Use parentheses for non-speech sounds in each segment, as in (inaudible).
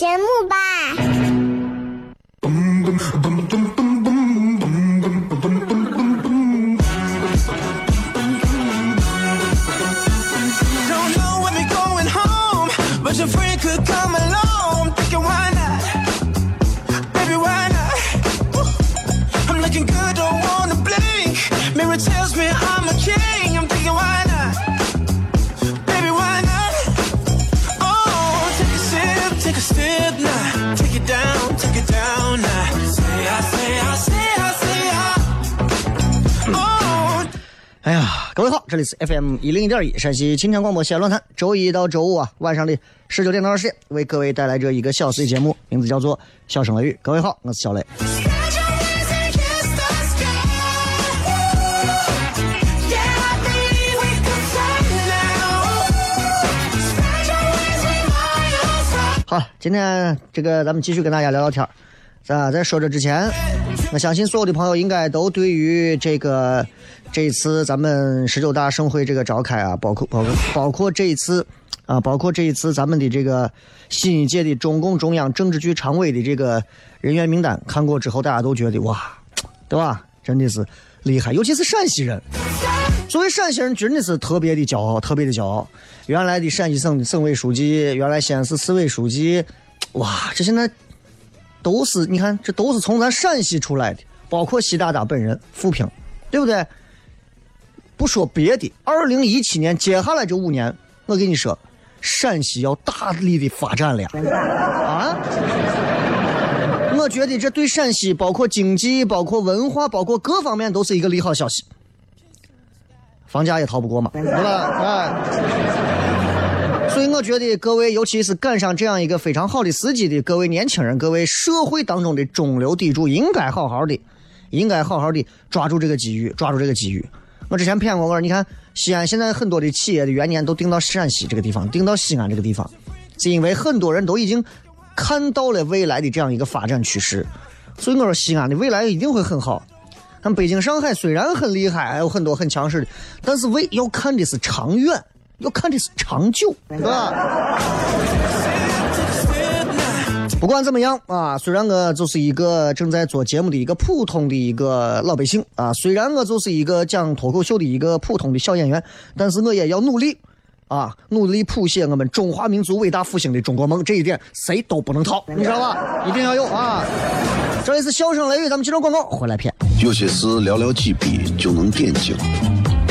节目吧。这里是 FM 一零一点一陕西秦腔广播西安论坛，周一到周五啊晚上的十九点到二十点，为各位带来这一个小时的节目，名字叫做《笑声雷雨》。各位好，我是小雷。好，今天这个咱们继续跟大家聊聊天儿，在说这之前，我相信所有的朋友应该都对于这个。这一次咱们十九大盛会这个召开啊，包括包括包括这一次啊，包括这一次咱们的这个新一届的中共中央政治局常委的这个人员名单，看过之后大家都觉得哇，对吧？真的是厉害，尤其是陕西人。作为陕西人，真的是特别的骄傲，特别的骄傲。原来的陕西省省委书记，原来西安市市委书记，哇，这现在都是你看，这都是从咱陕西出来的，包括习大大本人扶贫，对不对？不说别的，二零一七年接下来这五年，我跟你说，陕西要大力的发展了 (laughs) 啊！我觉得这对陕西，包括经济、包括文化、包括各方面，都是一个利好消息。房价也逃不过嘛，对吧？哎，所以我觉得各位，尤其是赶上这样一个非常好的时机的各位年轻人，各位社会当中的中流砥柱，应该好好的，应该好好的抓住这个机遇，抓住这个机遇。我之前骗过我，你看西安现在很多的企业的元年都定到陕西这个地方，定到西安这个地方，是因为很多人都已经看到了未来的这样一个发展趋势，所以我说西安的未来一定会很好。看北京、上海虽然很厉害，还有很多很强势的，但是为要看的是长远，要看的是长久，是吧？不管怎么样啊，虽然我就是一个正在做节目的一个普通的一个老百姓啊，虽然我就是一个讲脱口秀的一个普通的小演员，但是我也要努力啊，努力谱写我们中华民族伟大复兴的中国梦，这一点谁都不能逃，你知道吧？一定要有啊！这里是笑声雷雨，咱们接着广告回来片。有些事寥寥几笔就能点睛，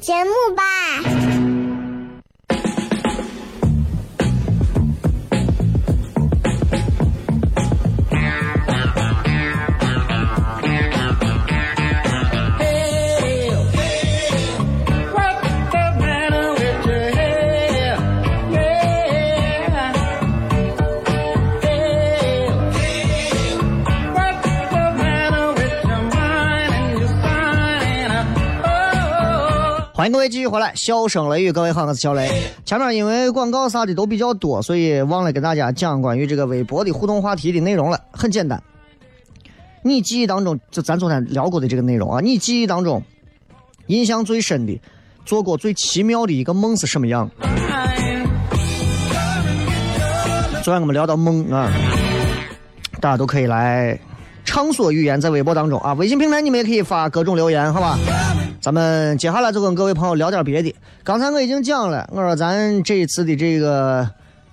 节目吧。各位继续回来，笑声雷雨，各位好，我是小雷。前面因为广告啥的都比较多，所以忘了跟大家讲关于这个微博的互动话题的内容了。很简单，你记忆当中就咱昨天聊过的这个内容啊，你记忆当中印象最深的、做过最奇妙的一个梦是什么样？昨天我们聊到梦啊，大家都可以来畅所欲言，在微博当中啊，微信平台你们也可以发各种留言，好吧？咱们接下来就跟各位朋友聊点别的。刚才我已经讲了，我说咱这一次的这个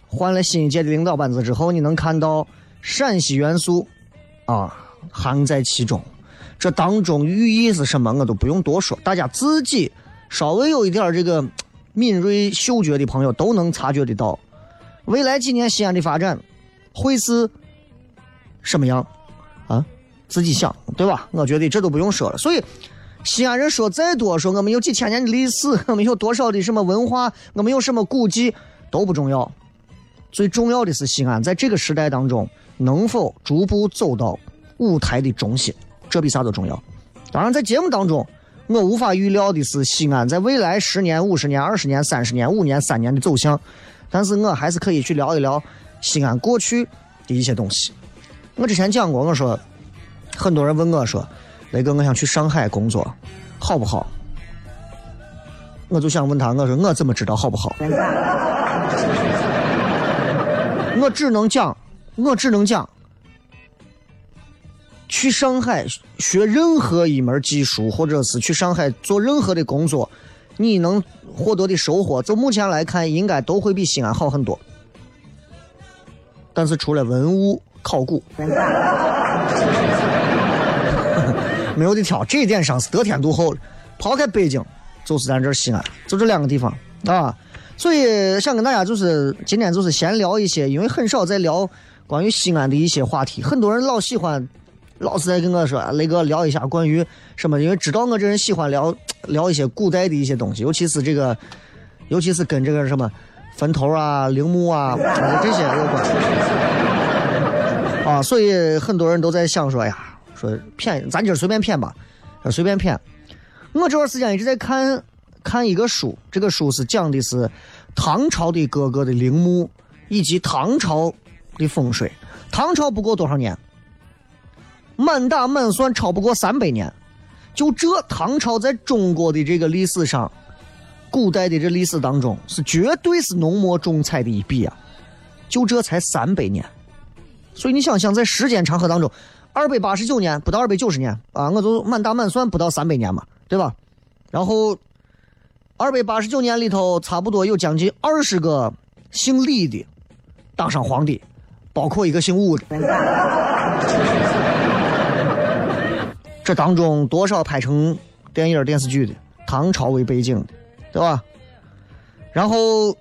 换了新一届的领导班子之后，你能看到陕西元素啊含在其中。这当中寓意是什么，我都不用多说，大家自己稍微有一点这个敏锐嗅觉的朋友都能察觉得到。未来几年西安的发展会是什么样？自己想，对吧？我觉得这都不用说了。所以。西安人说再多，说我们有几千年的历史，我们有多少的什么文化，我们有什么古迹都不重要，最重要的是西安在这个时代当中能否逐步走到舞台的中心，这比啥都重要。当然，在节目当中，我无法预料的是西安在未来十年、五十年、二十年、三十年、五年、三年的走向，但是我还是可以去聊一聊西安过去的一些东西。我之前讲过，我说很多人问我说。雷哥，我想去上海工作，好不好？我就想问他，我说我怎么知道好不好？我只能讲，我只能讲，去上海学任何一门技术，或者是去上海做任何的工作，你能获得的收获，就目前来看，应该都会比西安好很多。但是除了文物考古。没有的挑，这一点上是得天独厚的。抛开北京，就是咱这西安，就这两个地方啊。所以想跟大家就是今天就是闲聊一些，因为很少在聊关于西安的一些话题。很多人老喜欢，老是在跟我说雷哥聊一下关于什么，因为知道我这人喜欢聊聊一些古代的一些东西，尤其是这个，尤其是跟这个什么坟头啊、陵墓啊这些有关啊。所以很多人都在想说呀。说骗，咱今儿随便骗吧，随便骗。我这段时间一直在看看一个书，这个书是讲的是唐朝的各个的陵墓以及唐朝的风水。唐朝不过多少年？满打满算超不过三百年。就这唐朝在中国的这个历史上，古代的这历史当中是绝对是浓墨重彩的一笔啊！就这才三百年，所以你想想，在时间长河当中。二百八十九年，不到二百九十年啊，我就满打满算不到三百年嘛，对吧？然后二百八十九年里头，差不多有将近二十个姓李的当上皇帝，包括一个姓武的。(laughs) 这当中多少拍成电影电视剧的，唐朝为背景的，对吧？然后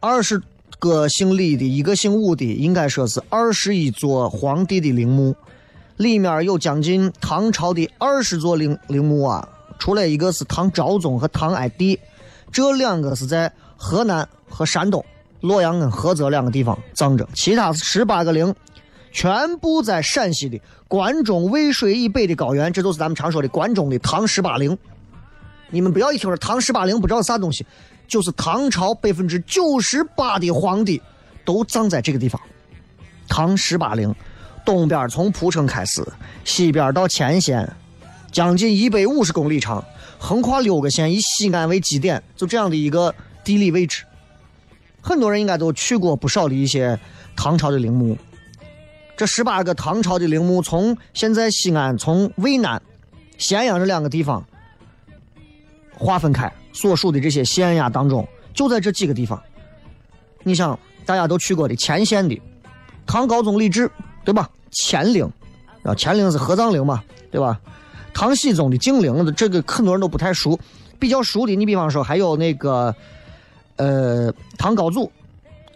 二十个姓李的，一个姓武的，应该说是二十一座皇帝的陵墓。里面有将近唐朝的二十座陵陵墓啊，除了一个是唐昭宗和唐哀帝，这两个是在河南和山东洛阳跟菏泽两个地方葬着，其他十八个陵全部在陕西的关中渭水以北的高原，这就是咱们常说的关中的唐十八陵。你们不要一听说唐十八陵不知道啥东西，就是唐朝百分之九十八的皇帝都葬在这个地方，唐十八陵。东边从蒲城开始，西边到乾县，将近一百五十公里长，横跨六个县，以西安为基点，就这样的一个地理位置。很多人应该都去过不少的一些唐朝的陵墓。这十八个唐朝的陵墓，从现在西安从渭南、咸阳这两个地方划分开，所属的这些县呀当中，就在这几个地方。你想，大家都去过的乾县的唐高宗李治，对吧？乾陵，啊，乾陵是合葬陵嘛，对吧？唐僖宗的敬陵，这个很多人都不太熟。比较熟的，你比方说还有那个。呃，唐高祖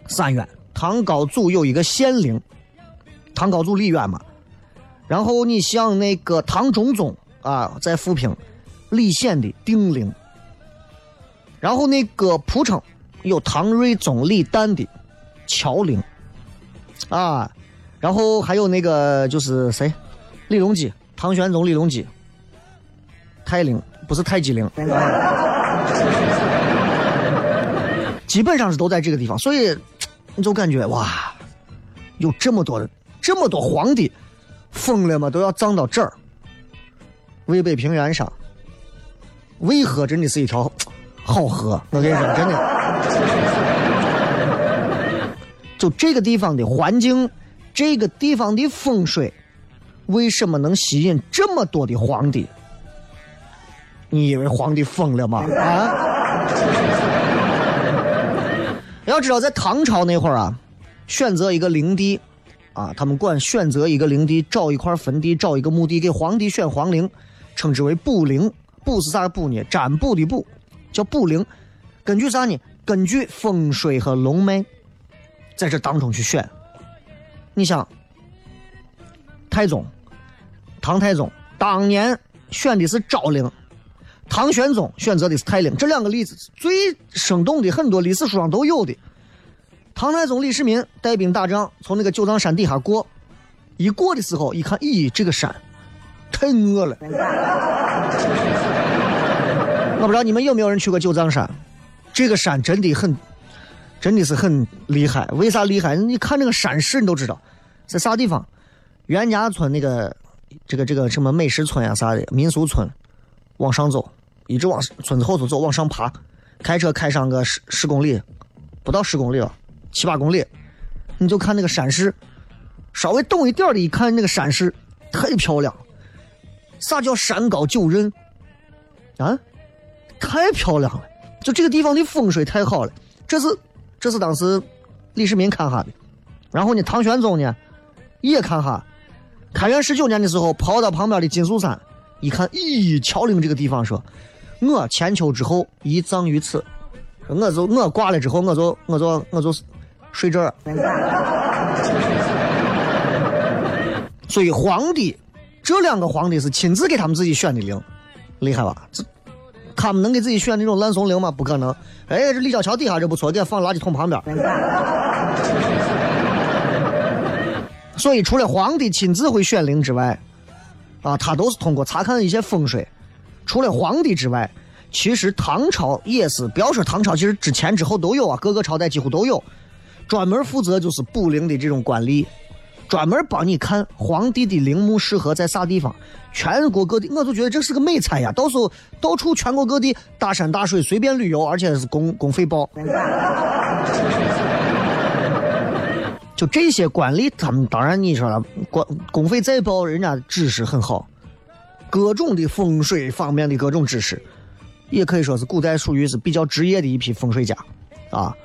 三渊，唐高祖有一个县陵，唐高祖李渊嘛。然后你像那个唐中宗啊，在富平李显的定陵。然后那个蒲城有唐睿宗李旦的乔陵，啊，然后还有那个就是谁，李隆基，唐玄宗李隆基，泰陵不是太极陵。基本上是都在这个地方，所以你就感觉哇，有这么多这么多皇帝，疯了吗？都要葬到这儿。渭北平原上，渭河真的是一条好河，我跟你说，真的。就这个地方的环境，这个地方的风水，为什么能吸引这么多的皇帝？你以为皇帝疯了吗？(laughs) 啊？要知道，在唐朝那会儿啊，选择一个陵地，啊，他们管选择一个陵地，找一块坟地，找一个墓地给皇帝选皇陵，称之为卜陵。卜是啥卜呢？占卜的卜，叫卜陵。根据啥呢？根据风水和龙脉，在这当中去选。你想，太宗，唐太宗当年选的是昭陵。唐玄宗选择的是泰陵，这两个例子最生动的，很多历史书上都有的。唐太宗李世民带兵打仗，从那个九藏山底下过，一过的时候，一看，咦，这个山太恶了。(laughs) 我不知道你们有没有人去过九藏山，这个山真的很，真的是很厉害。为啥厉害？你看那个山势，你都知道，在啥地方？袁家村那个，这个这个什么美食村呀啥的民俗村。往上走，一直往村子后头走，往上爬，开车开上个十十公里，不到十公里了，七八公里，你就看那个山势，稍微懂一点的，一看那个山势太漂亮。啥叫山高九仞？啊，太漂亮了！就这个地方的风水太好了。这是这是当时李世民看哈的，然后呢，唐玄宗呢也看哈。开元十九年的时候，跑到旁边的金粟山。一看，咦，乔陵这个地方，说，我千秋之后一葬于此，我就我挂了之后，我就我就我就睡这儿。(laughs) 所以皇帝，这两个皇帝是亲自给他们自己选的陵，厉害吧？这他们能给自己选那种烂怂陵吗？不可能。哎，这立交桥底下这不错，给放垃圾桶旁边。所以除了皇帝亲自会选陵之外，啊，他都是通过查看一些风水。除了皇帝之外，其实唐朝也是，不要说唐朝，其实之前之后都有啊，各个朝代几乎都有，专门负责就是卜陵的这种官吏，专门帮你看皇帝的陵墓适合在啥地方。全国各地，我就觉得这是个美差呀，到时候到处全国各地大山大水随便旅游，而且是公公费包。就这些官吏，他们当然你说了，官公费再报，人家知识很好，各种的风水方面的各种知识，也可以说是古代属于是比较职业的一批风水家，啊，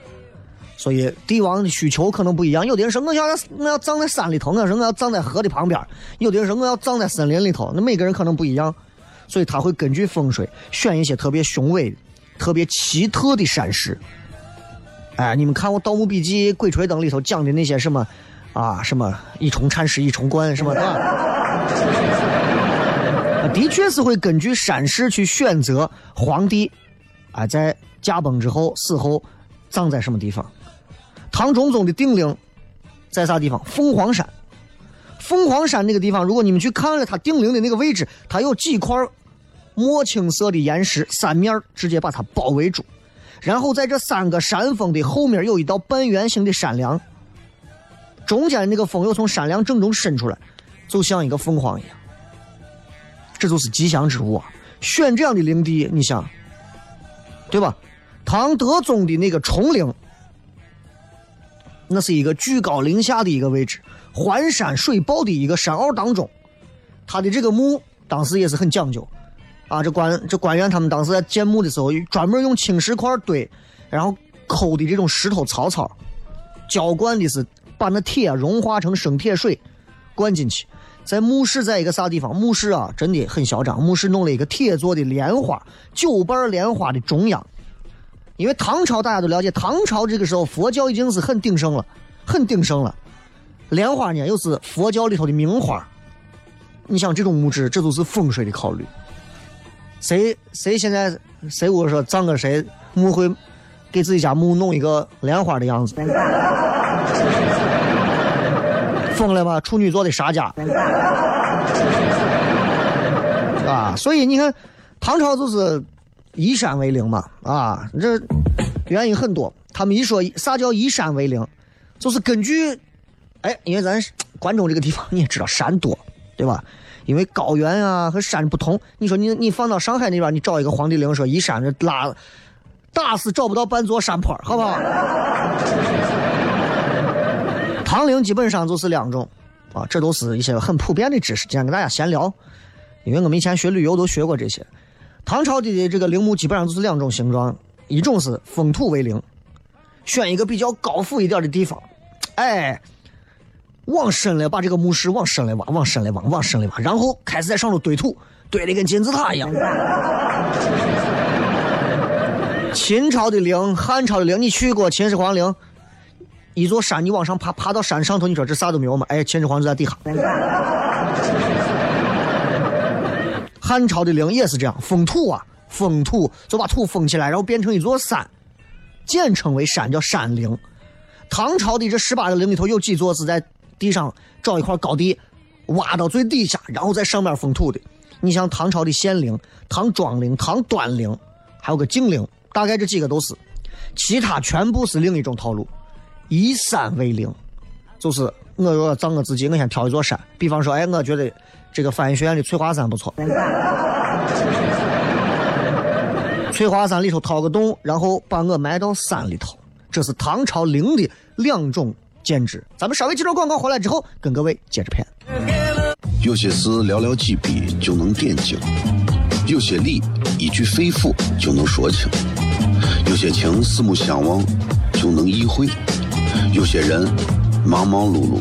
所以帝王的需求可能不一样，有的人说我要我要葬在山里头，我说我要葬在河的旁边，有的人说我要葬在森林里头，那每个人可能不一样，所以他会根据风水选一些特别雄伟、特别奇特的山势。哎，你们看我《盗墓笔记》《鬼吹灯》里头讲的那些什么，啊，什么一重禅师一重观什么的，(laughs) 的确是会根据山势去选择皇帝，啊，在驾崩之后死后葬在什么地方。唐中宗的定陵在啥地方？凤凰山。凤凰山那个地方，如果你们去看了他定陵的那个位置，它有几块墨青色的岩石，三面直接把它包围住。然后在这三个山峰的后面有一道半圆形的山梁，中间那个峰又从山梁正中伸出来，就像一个凤凰一样。这就是吉祥之物啊！选这样的陵地，你想，对吧？唐德宗的那个崇陵，那是一个居高临下的一个位置，环山水抱的一个山坳当中，他的这个墓当时也是很讲究啊。这官这官员他们当时在建墓的时候，专门用青石块堆，然后抠的这种石头槽槽，浇灌的是把那铁融化成生铁水灌进去。在墓室，在一个啥地方？墓室啊，真的很嚣张。墓室弄了一个铁做的莲花，九瓣莲花的中央。因为唐朝大家都了解，唐朝这个时候佛教已经是很鼎盛了，很鼎盛了。莲花呢，又是佛教里头的名花。你想这种墓志，这都是风水的考虑。谁谁现在谁我说葬个谁墓会给自己家墓弄一个莲花的样子？疯了吧？处女座的沙家 (laughs) 啊！所以你看，唐朝就是依山为陵嘛啊！这原因很多。他们一说啥叫依山为陵，就是根据哎，因为咱关中这个地方你也知道山多，对吧？因为高原啊和山不同。你说你你放到上海那边，你找一个皇帝陵说依山，这拉打死找不到半座山坡，好不好？唐陵基本上就是两种，啊，这都是一些很普遍的知识，今天跟大家闲聊。因为我们以前学旅游都学过这些。唐朝的这个陵墓基本上都是两种形状，一种是封土为陵，选一个比较高富一点的地方，哎，往深了把这个墓室往深了挖，往深了挖，往深了挖，然后开始在上头堆土，堆的跟金字塔一样。(laughs) 秦朝的陵、汉朝的陵，你去过秦始皇陵？一座山，你往上爬，爬到山上头，你说这啥都没有吗？哎，秦始皇就在底下。汉朝的陵也是这样，封土啊，封土就把土封起来，然后变成一座山，简称为山，叫山陵。唐朝的这十八个陵里头，有几座是在地上找一块高地，挖到最底下，然后在上面封土的。你像唐朝的献陵、唐庄陵、唐端陵，还有个景陵，大概这几个都是，其他全部是另一种套路。以山为陵，就是我要葬我自己，我先挑一座山，比方说，哎，我觉得这个翻译学院的翠华山不错，翠华山里头掏个洞，然后把我埋到山里头，这是唐朝陵的两种建制。咱们稍微接着广告回来之后，跟各位接着谝。有些事寥寥几笔就能点睛，有些理一句肺腑就能说清，有些情四目相望就能意会。有些人忙忙碌碌，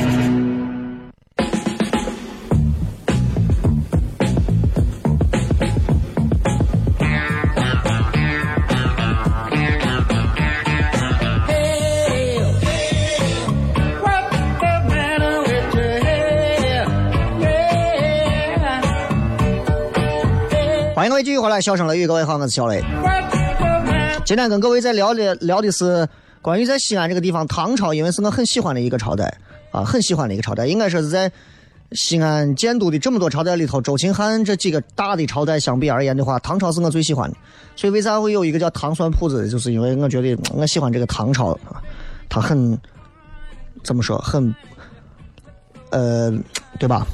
欢迎各位继续回来，笑声雷雨，各位好，我是小雷。今天跟各位在聊的聊的是关于在西安这个地方，唐朝，因为是我很喜欢的一个朝代啊，很喜欢的一个朝代，应该说是在西安建都的这么多朝代里头，周秦汉这几个大的朝代相比而言的话，唐朝是我最喜欢的。所以为啥会有一个叫糖酸铺子，就是因为我觉得我喜欢这个唐朝，它很怎么说，很呃，对吧？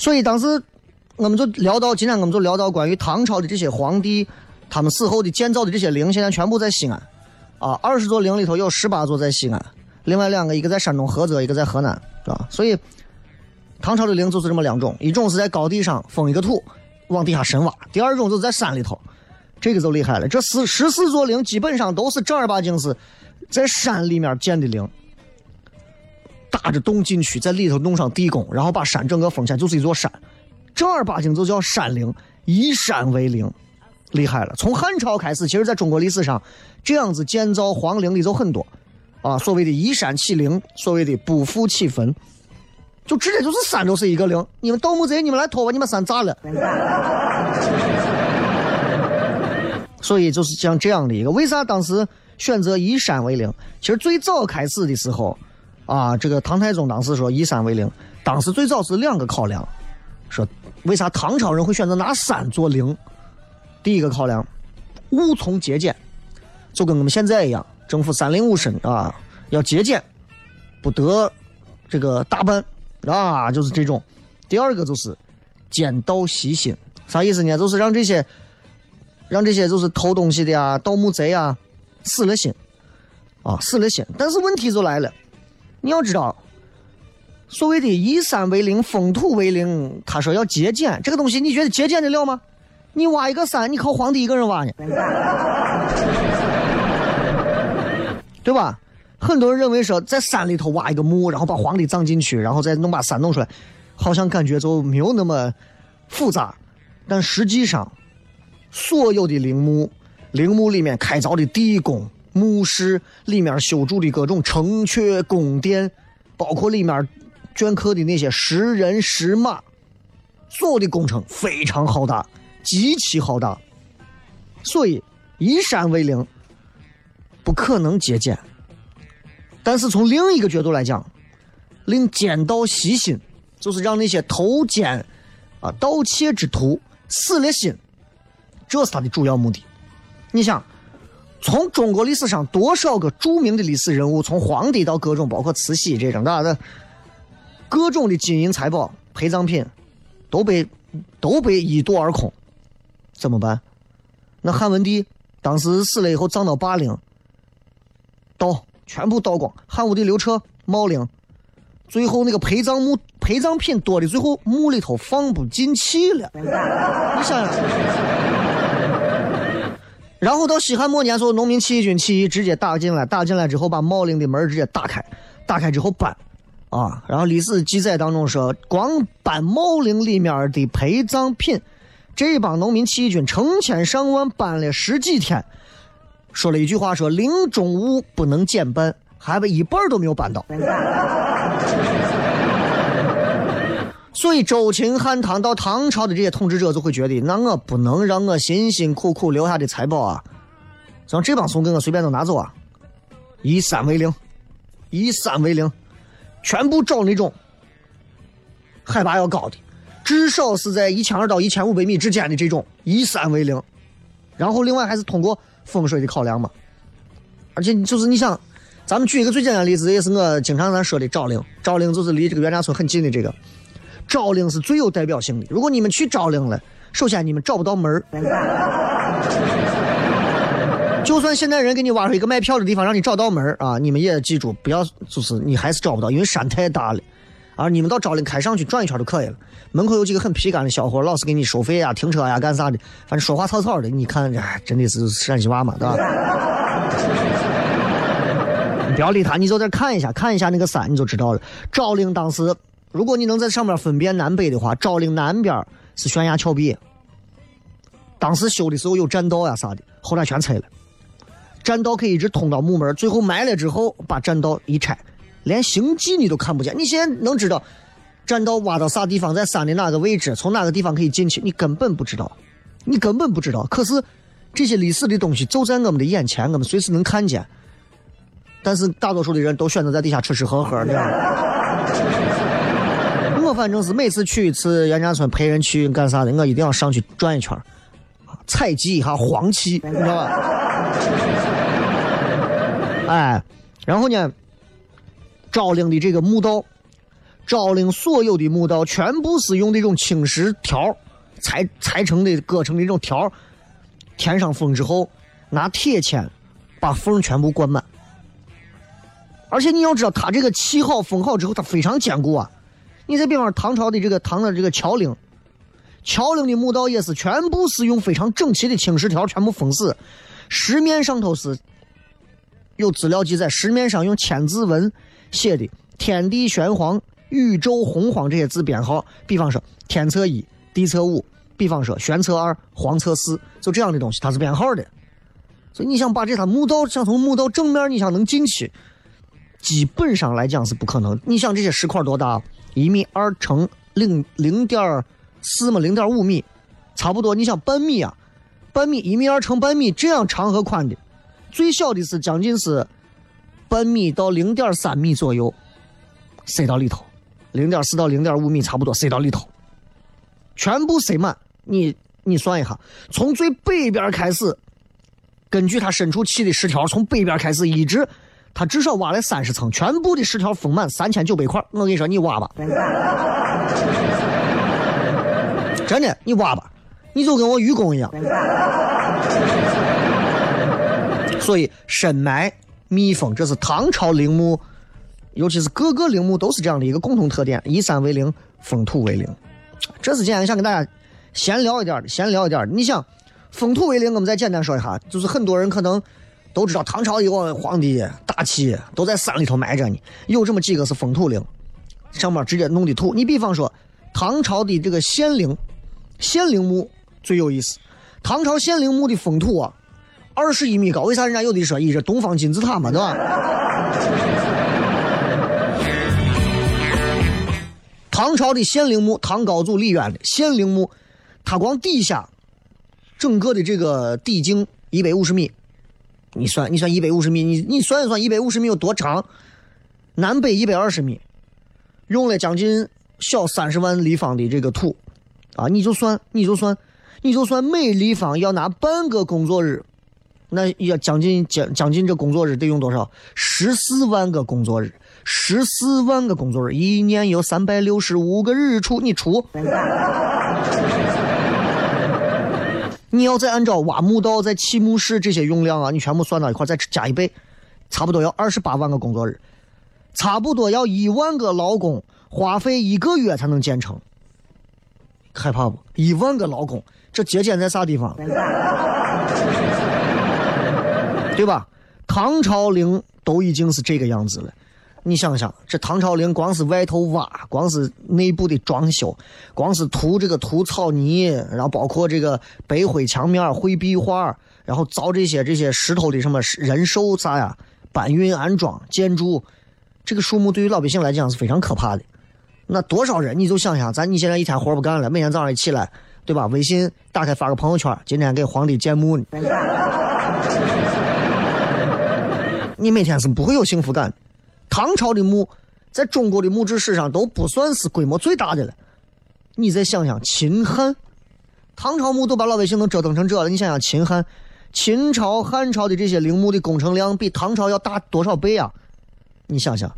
所以当时我们就聊到，今天我们就聊到关于唐朝的这些皇帝，他们死后的建造的这些陵，现在全部在西安。啊，二十座陵里头有十八座在西安，另外两个一个在山东菏泽，一个在河南，啊，所以唐朝的陵就是这么两种，一种是在高地上封一个土，往底下深挖；第二种就是在山里头，这个就厉害了。这四十四座陵基本上都是正儿八经是在山里面建的陵，打着洞进去，在里头弄上地宫，然后把山整个封起来，就是一座山，正儿八经就叫山陵，以山为陵。厉害了！从汉朝开始，其实在中国历史上，这样子建造皇陵的就很多，啊，所谓的依山起陵，所谓的不复起坟，就直接就是山就是一个陵。你们盗墓贼，你们来偷把你们山炸了。所以就是像这样的一个，为啥当时选择以山为陵？其实最早开始的时候，啊，这个唐太宗当时说以山为陵，当时最早是两个考量，说为啥唐朝人会选择拿山做陵？第一个考量，务从节俭，就跟我们现在一样，政府三令五申啊，要节俭，不得这个大办啊，就是这种。第二个就是奸盗习心，啥意思呢？就是让这些让这些就是偷东西的啊、盗墓贼啊死了心啊，死了心。但是问题就来了，你要知道，所谓的以山为陵、封土为陵，他说要节俭，这个东西你觉得节俭得了吗？你挖一个山，你靠皇帝一个人挖呢，对吧？很多人认为说，在山里头挖一个墓，然后把皇帝葬进去，然后再弄把山弄出来，好像感觉就没有那么复杂。但实际上，所有的陵墓、陵墓里面开凿的地宫、墓室里面修筑的各种城阙、宫殿，包括里面镌刻的那些石人、石马，所有的工程非常浩大。极其浩大，所以依山为陵不可能节俭。但是从另一个角度来讲，令奸盗习心，就是让那些偷奸啊盗窃之徒死了心，这是他的主要目的。你想，从中国历史上多少个著名的历史人物，从皇帝到各种包括慈禧这种的，各种的金银财宝、陪葬品都被都被一夺而空。怎么办？那汉文帝当时死了以后葬到霸陵，盗全部盗光。汉武帝刘彻茂陵，最后那个陪葬墓陪葬品多的，最后墓里头放不进去了。你想想。然后到西汉末年时候，农民起义军起义直接打进来，打进来之后把茂陵的门直接打开，打开之后搬，啊，然后历史记载当中说，光搬茂陵里面的陪葬品。这帮农民起义军成千上万搬了十几天，说了一句话：“说陵中物不能减半，还把一半都没有搬到。”所以周秦汉唐到唐朝的这些统治者就会觉得，那我不能让我辛辛苦苦留下的财宝啊，让这帮怂给我随便都拿走啊！以山为陵，以山为陵，全部找那种海拔要高的。至少是在一千二到一千五百米之间的这种以山为陵，然后另外还是通过风水的考量嘛。而且就是你想，咱们举一个最简单的例子，也是我经常咱说的昭陵。昭陵就是离这个袁家村很近的这个，昭陵是最有代表性的。如果你们去昭陵了，首先你们找不到门儿，(laughs) 就算现在人给你挖出一个卖票的地方让你找到门儿啊，你们也记住不要，就是你还是找不到，因为山太大了。啊，你们到昭陵开上去转一圈就可以了。门口有几个很皮干的小伙，老是给你收费啊、停车呀、干啥的，反正说话草草的。你看，哎，真的是陕西娃嘛，(laughs) 对吧？你不要理他，你就在看一下，看一下那个山，你就知道了。昭陵当时，如果你能在上面分辨南北的话，昭陵南边是悬崖峭壁，当时修的时候有栈道呀啥的，后来全拆了。栈道可以一直通到墓门，最后埋了之后把栈道一拆。连行迹你都看不见，你现在能知道栈道挖到啥地方，在山的哪个位置，从哪个地方可以进去？你根本不知道，你根本不知道。可是这些历史的东西就在我们的眼前，我们随时能看见。但是大多数的人都选择在底下吃吃喝喝，你知道吗？反正是每次去一次袁家村陪人去干啥的，我一定要上去转一圈，采集一下黄气，你知道吧？(laughs) 哎，然后呢？昭陵的这个墓道，昭陵所有的墓道全部是用那种青石条裁裁成的、割成的那种条，填上封之后，拿铁签把缝全部灌满。而且你要知道，它这个砌好封好之后，它非常坚固啊。你再比方唐朝的这个唐的这个桥陵，桥陵的墓道也是全部是用非常整齐的青石条全部封死，石面上头是有资料记载，石面上用千字文写的“天地玄黄”。宇宙洪荒这些字编号，比方说天测一，地测五，比方说玄测二，黄测四，就这样的东西，它是编号的。所以你想把这条墓道，想从墓道正面，你想能进去，基本上来讲是不可能。你想这些石块多大？一米二乘零零点四嘛，零点五米，差不多。你想半米啊，半米一米二乘半米这样长和宽的，最小的是将近是半米到零点三米左右，塞到里头。零点四到零点五米，差不多塞到里头，全部塞满。你你算一下，从最北边开始，根据它深处砌的石条，从北边开始一直，他至少挖了三十层，全部的石条封满三千九百块。我跟你说，你挖吧，真的，你挖吧，你就跟我愚公一样。所以深埋密封，这是唐朝陵墓。尤其是各个陵墓都是这样的一个共同特点：以山为陵，封土为陵。这是今天想跟大家闲聊一点的，闲聊一点。你想，封土为陵，我们再简单说一下，就是很多人可能都知道，唐朝一个皇帝大气都在山里头埋着呢，有这么几个是封土陵，上面直接弄的土。你比方说，唐朝的这个献陵，献陵墓最有意思。唐朝献陵墓的封土啊，二十一米高，为啥人家有的说以这东方金字塔嘛，对吧？唐朝的献陵墓，唐高祖李渊的献陵墓，它光底下整个的这个底径一百五十米，你算，你算一百五十米，你你算一算一百五十米有多长？南北一百二十米，用了将近小三十万立方的这个土，啊，你就算，你就算，你就算每立方要拿半个工作日，那要将近将将近这工作日得用多少？十四万个工作日。十四万个工作日，一年有三百六十五个日出，你出？你要再按照挖墓道、在砌墓室这些用量啊，你全部算到一块，再加一倍，差不多要二十八万个工作日，差不多要一万个劳工花费一个月才能建成。害怕不？一万个劳工，这节俭在啥地方？(laughs) 对吧？唐朝陵都已经是这个样子了。你想想，这唐朝陵光是外头挖，光是内部的装修，光是涂这个涂草泥，然后包括这个白灰墙面、绘壁画，然后造这些这些石头的什么人兽啥呀，搬运安装建筑，这个数目对于老百姓来讲是非常可怕的。那多少人你就想想，咱你现在一天活不干了，每天早上一起来，对吧？微信打开发个朋友圈，今天给皇帝建墓呢，你每天是不会有幸福感。唐朝的墓，在中国的墓志史上都不算是规模最大的了。你再想想秦汉，唐朝墓都把老百姓能折腾成这了。你想想秦汉、秦朝、汉朝的这些陵墓的工程量比唐朝要大多少倍啊？你想想，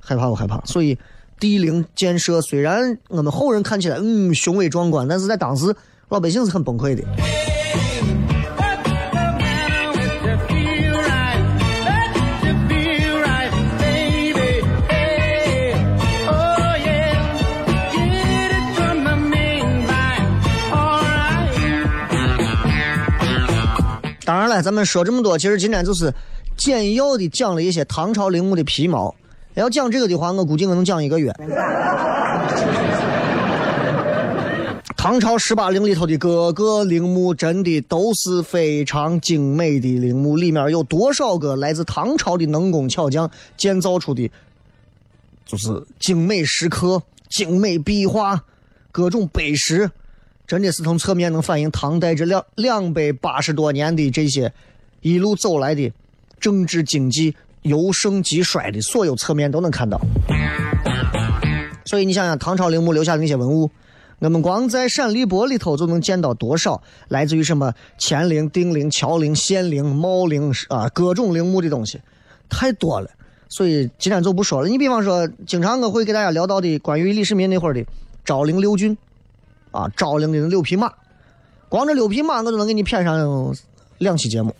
害怕不害怕？所以帝陵建设虽然我们后人看起来嗯雄伟壮观，但是在当时老百姓是很崩溃的。当然了，咱们说这么多，其实今天就是简要的讲了一些唐朝陵墓的皮毛。要讲这个的话，我估计我能讲一个月。唐朝十八陵里头的各个陵墓，真的都是非常精美的陵墓。里面有多少个来自唐朝的能工巧匠建造出的，就是精美石刻、精美壁画、各种碑石。真的是从侧面能反映唐代这两两百八十多年的这些一路走来的政治经济由盛及衰的所有侧面都能看到。所以你想想，唐朝陵墓留下的那些文物，我们光在陕历博里头就能见到多少来自于什么乾陵、定陵、乔陵、献陵、茂陵啊各种陵墓的东西，太多了。所以今天就不说了。你比方说，经常我会给大家聊到的关于李世民那会儿的昭陵六骏，啊，昭陵的六匹马，光这六匹马我都能给你骗上两期节目。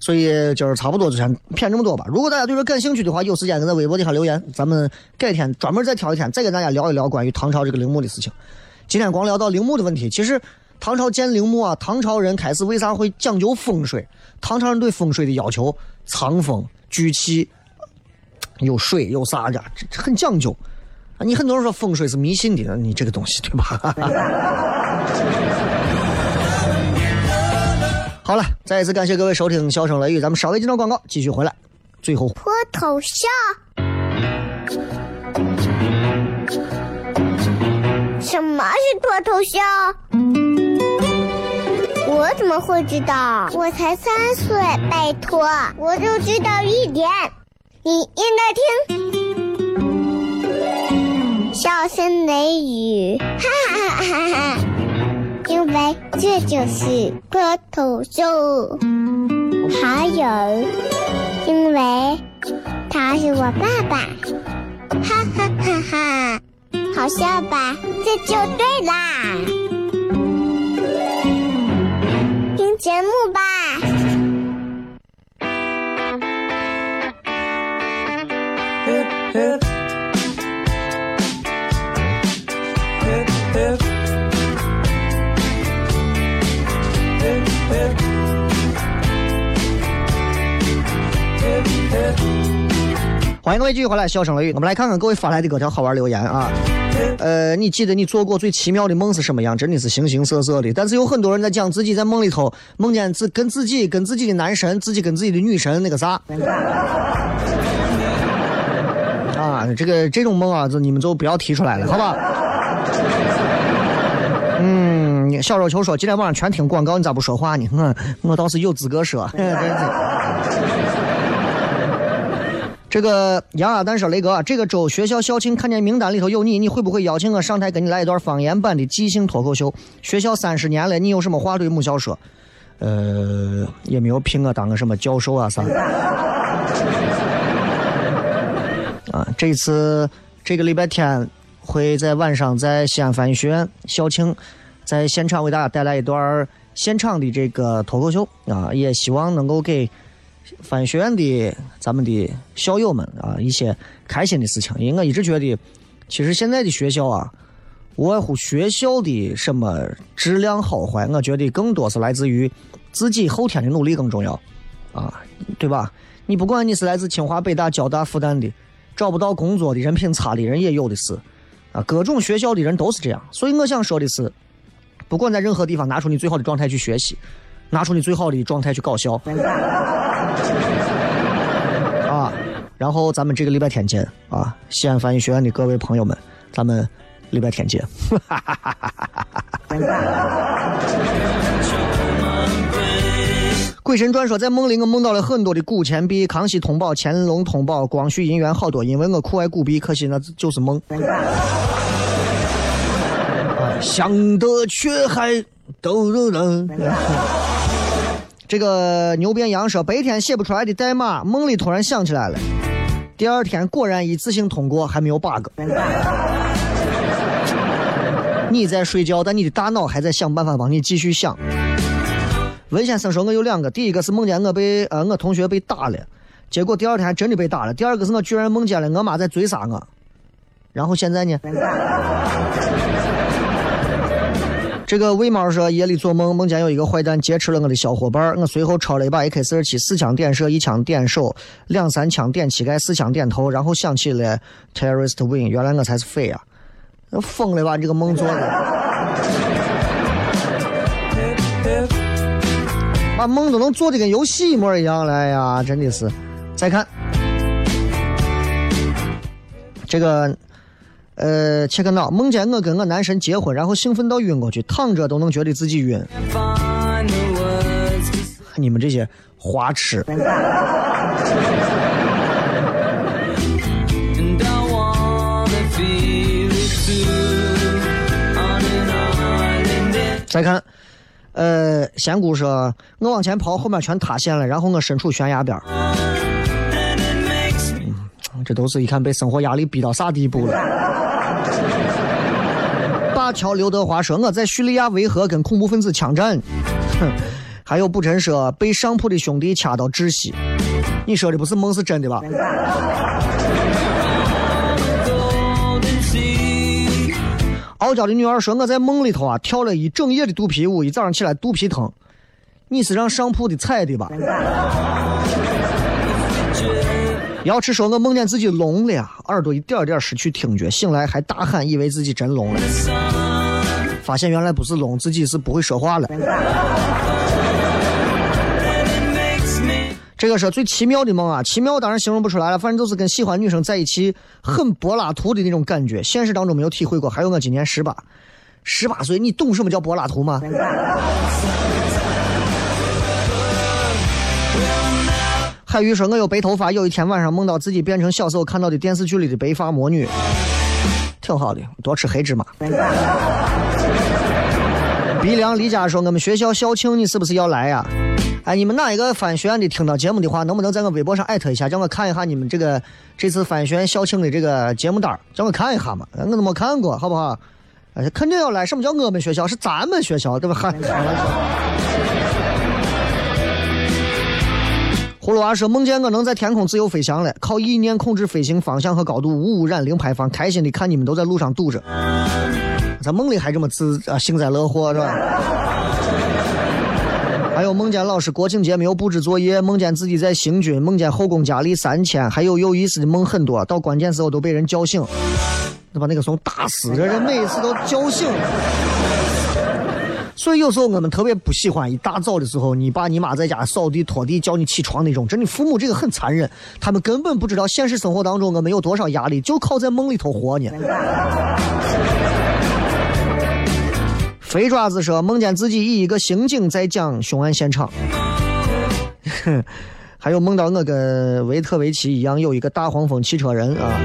所以今儿差不多就先骗这么多吧。如果大家对这感兴趣的话，有时间在微博底下留言，咱们改天专门再挑一天，再跟大家聊一聊关于唐朝这个陵墓的事情。今天光聊到陵墓的问题，其实唐朝建陵墓啊，唐朝人开始为啥会讲究风水？唐朝人对风水的要求，藏风聚气，有水有啥的，很讲究。啊你很多人说风水是迷信的，你这个东西对吧？(laughs) 好了，再一次感谢各位收听《笑声雷雨》，咱们稍微进段广告，继续回来。最后，脱头像？什么是脱头像？我怎么会知道？我才三岁，拜托，我就知道一点。你应该听《笑声雷雨》，哈哈哈哈。因为这就是脱头秀，还有，因为他是我爸爸，哈哈哈哈，好笑吧？这就对啦，听节目吧。欢迎各位继续回来，笑声雷雨。我们来看看各位发来的各条好玩留言啊。呃，你记得你做过最奇妙的梦是什么样？真的是形形色色的。但是有很多人在讲自己在梦里头梦见自跟自己跟自己的男神，自己跟自己的女神那个啥。啊，这个这种梦啊，就你们就不要提出来了，好吧？嗯，小肉球说今天晚上全听广告，你咋不说话呢？我我倒是有资格说。这个杨阿蛋说：“雷哥，这个周学校校庆看见名单里头有你，你会不会邀请我上台跟你来一段方言版的即兴脱口秀？学校三十年了，你有什么话对母校说？呃，也没有聘我当个什么教授啊啥。啊，这次这个礼拜天会在晚上在西安翻译学院校庆，在现场为大家带来一段现场的这个脱口秀啊，也希望能够给。”翻学院的咱们的校友们啊，一些开心的事情。因为我一直觉得，其实现在的学校啊，无外乎学校的什么质量好坏，我觉得更多是来自于自己后天的努力更重要啊，对吧？你不管你是来自清华、北大、交大、复旦的，找不到工作的人品差的人也有的是啊，各种学校的人都是这样。所以我想说的是，不管在任何地方，拿出你最好的状态去学习。拿出你最好的状态去搞笑，(laughs) 啊！然后咱们这个礼拜天见啊！西安翻译学院的各位朋友们，咱们礼拜天见。(laughs) 鬼神传说，在梦里我梦到了很多的古钱币，康熙通宝、乾隆通宝、光绪银元好多，因为我酷爱古币，可惜那 (laughs) 就是梦。想得却还都都能。这个牛变羊说，白天写不出来的代码，梦里突然想起来了。第二天果然一次性通过，还没有 bug。你在睡觉，但你的大脑还在想办法帮你继续想。文先生说，我有两个，第一个是梦见我被呃我同学被打了，结果第二天真的被打了。第二个是我居然梦见了我妈在追杀我，然后现在呢？这个魏猫说夜里做梦，梦见有一个坏蛋劫持了我的小伙伴我随后抄了一把 AK 四十七，四枪点射，一枪点手，两三枪点膝盖，四枪点头，然后想起了 terrorist win，原来我才是匪啊！疯了吧你？这个梦做的，把梦都能做的跟游戏一模一样了呀！真的是。再看这个。呃，切克闹，梦见我跟我男神结婚，然后兴奋到晕过去，躺着都能觉得自己晕。你们这些花痴！再看，呃，仙姑说，我往前跑，后面全塌陷了，然后我身处悬崖边儿。这都是一看被生活压力逼到啥地步了。灞桥刘德华说：“我在叙利亚维和跟恐怖分子枪战。”哼，还有不真说被上铺的兄弟掐到窒息。你说的不是梦是真的吧？傲娇的女儿说：“我在梦里头啊跳了一整夜的肚皮舞，一早上起来肚皮疼。你是让上铺的踩的吧？”瑶池说：“我梦见自己聋了，耳朵一点点失去听觉，醒来还大喊，以为自己真聋了，发现原来不是聋，自己是不会说话了。(laughs) ”这个是最奇妙的梦啊！奇妙当然形容不出来了，反正就是跟喜欢女生在一起很柏拉图的那种感觉。现实当中没有体会过。还有我今年十八，十八岁，你懂什么叫柏拉图吗？海鱼说：“我有白头发，有一天晚上梦到自己变成小时候看到的电视剧里的白发魔女，挺好的，多吃黑芝麻。”鼻梁离家说：“我们学校校庆，你是不是要来呀？”哎，你们哪一个翻学的听到节目的话，能不能在我微博上艾特一下，让我看一下你们这个这次翻学校庆的这个节目单让我看一下嘛，我都没看过，好不好？哎，肯定要来。什么叫我们学校？是咱们学校，对吧？(laughs) 葫芦娃说：“梦见我能在天空自由飞翔了，靠意念控制飞行方向和高度，无污染、零排放，开心的看你们都在路上堵着，在梦里还这么自啊幸灾乐祸是吧？” (laughs) 还有梦见老师国庆节没有布置作业，梦见自己在行军，梦见后宫佳丽三千，还有有意思的梦很多，到关键时候都被人叫醒，把那个怂打死，这人每次都叫醒。所以有时候我们特别不喜欢一大早的时候，你爸你妈在家扫地拖地叫你起床那种。真的，父母这个很残忍，他们根本不知道现实生活当中我们有多少压力，就靠在梦里头活呢。肥爪子说梦见自己以一个刑警在讲凶案现场，(laughs) 还有梦到我跟维特维奇一样有一个大黄蜂汽车人啊，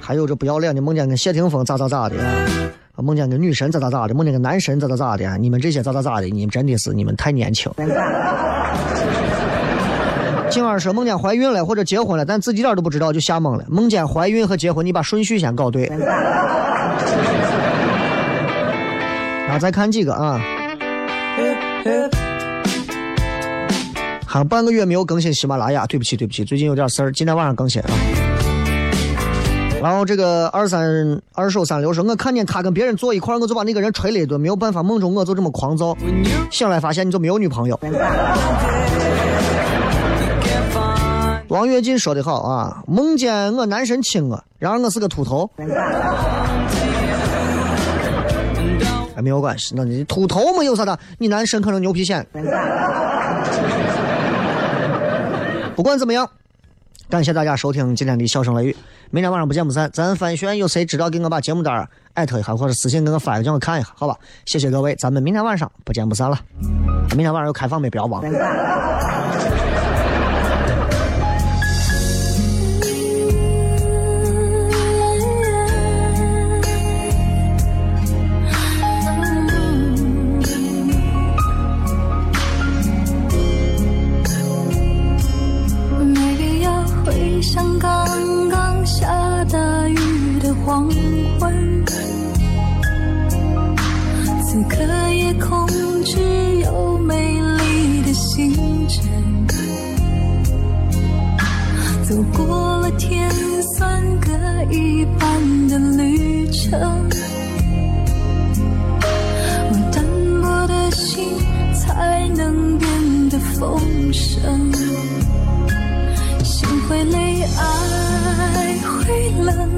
还有这不要脸的梦见跟谢霆锋咋咋咋的。梦见个女神咋咋咋的，梦见个男神咋咋咋的，你们这些咋咋咋的，你们真的是你们太年轻。(laughs) 今晚说梦见怀孕了或者结婚了，但自己点都不知道就吓懵了。梦见怀孕和结婚，你把顺序先搞对。然后再看几个啊，还有半个月没有更新喜马拉雅，对不起对不起，最近有点事儿，今天晚上更新啊。然后这个二三二手三六说，我看见他跟别人坐一块我就把那个人捶了一顿，没有办法，梦中我就这么狂躁，醒来发现你就没有女朋友。王跃进说的好啊，梦见我男神亲我，然而我是个秃头。哎，没有关系，那你秃头没有啥的，你男神可能牛皮癣。不管怎么样。感谢大家收听今天的笑声雷雨，明天晚上不见不散。咱翻旋有谁知道给我把节目单艾特一下，或者私信给我发一个，让我看一下，好吧？谢谢各位，咱们明天晚上不见不散了。明天晚上有开放没？不要忘了。天算个一半的旅程我淡薄的心才能变得丰盛。心会累爱会冷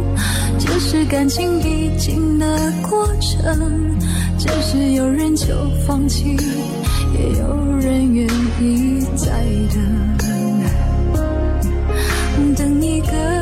这是感情必经的过程只是有人就放弃也有人愿意再等 good.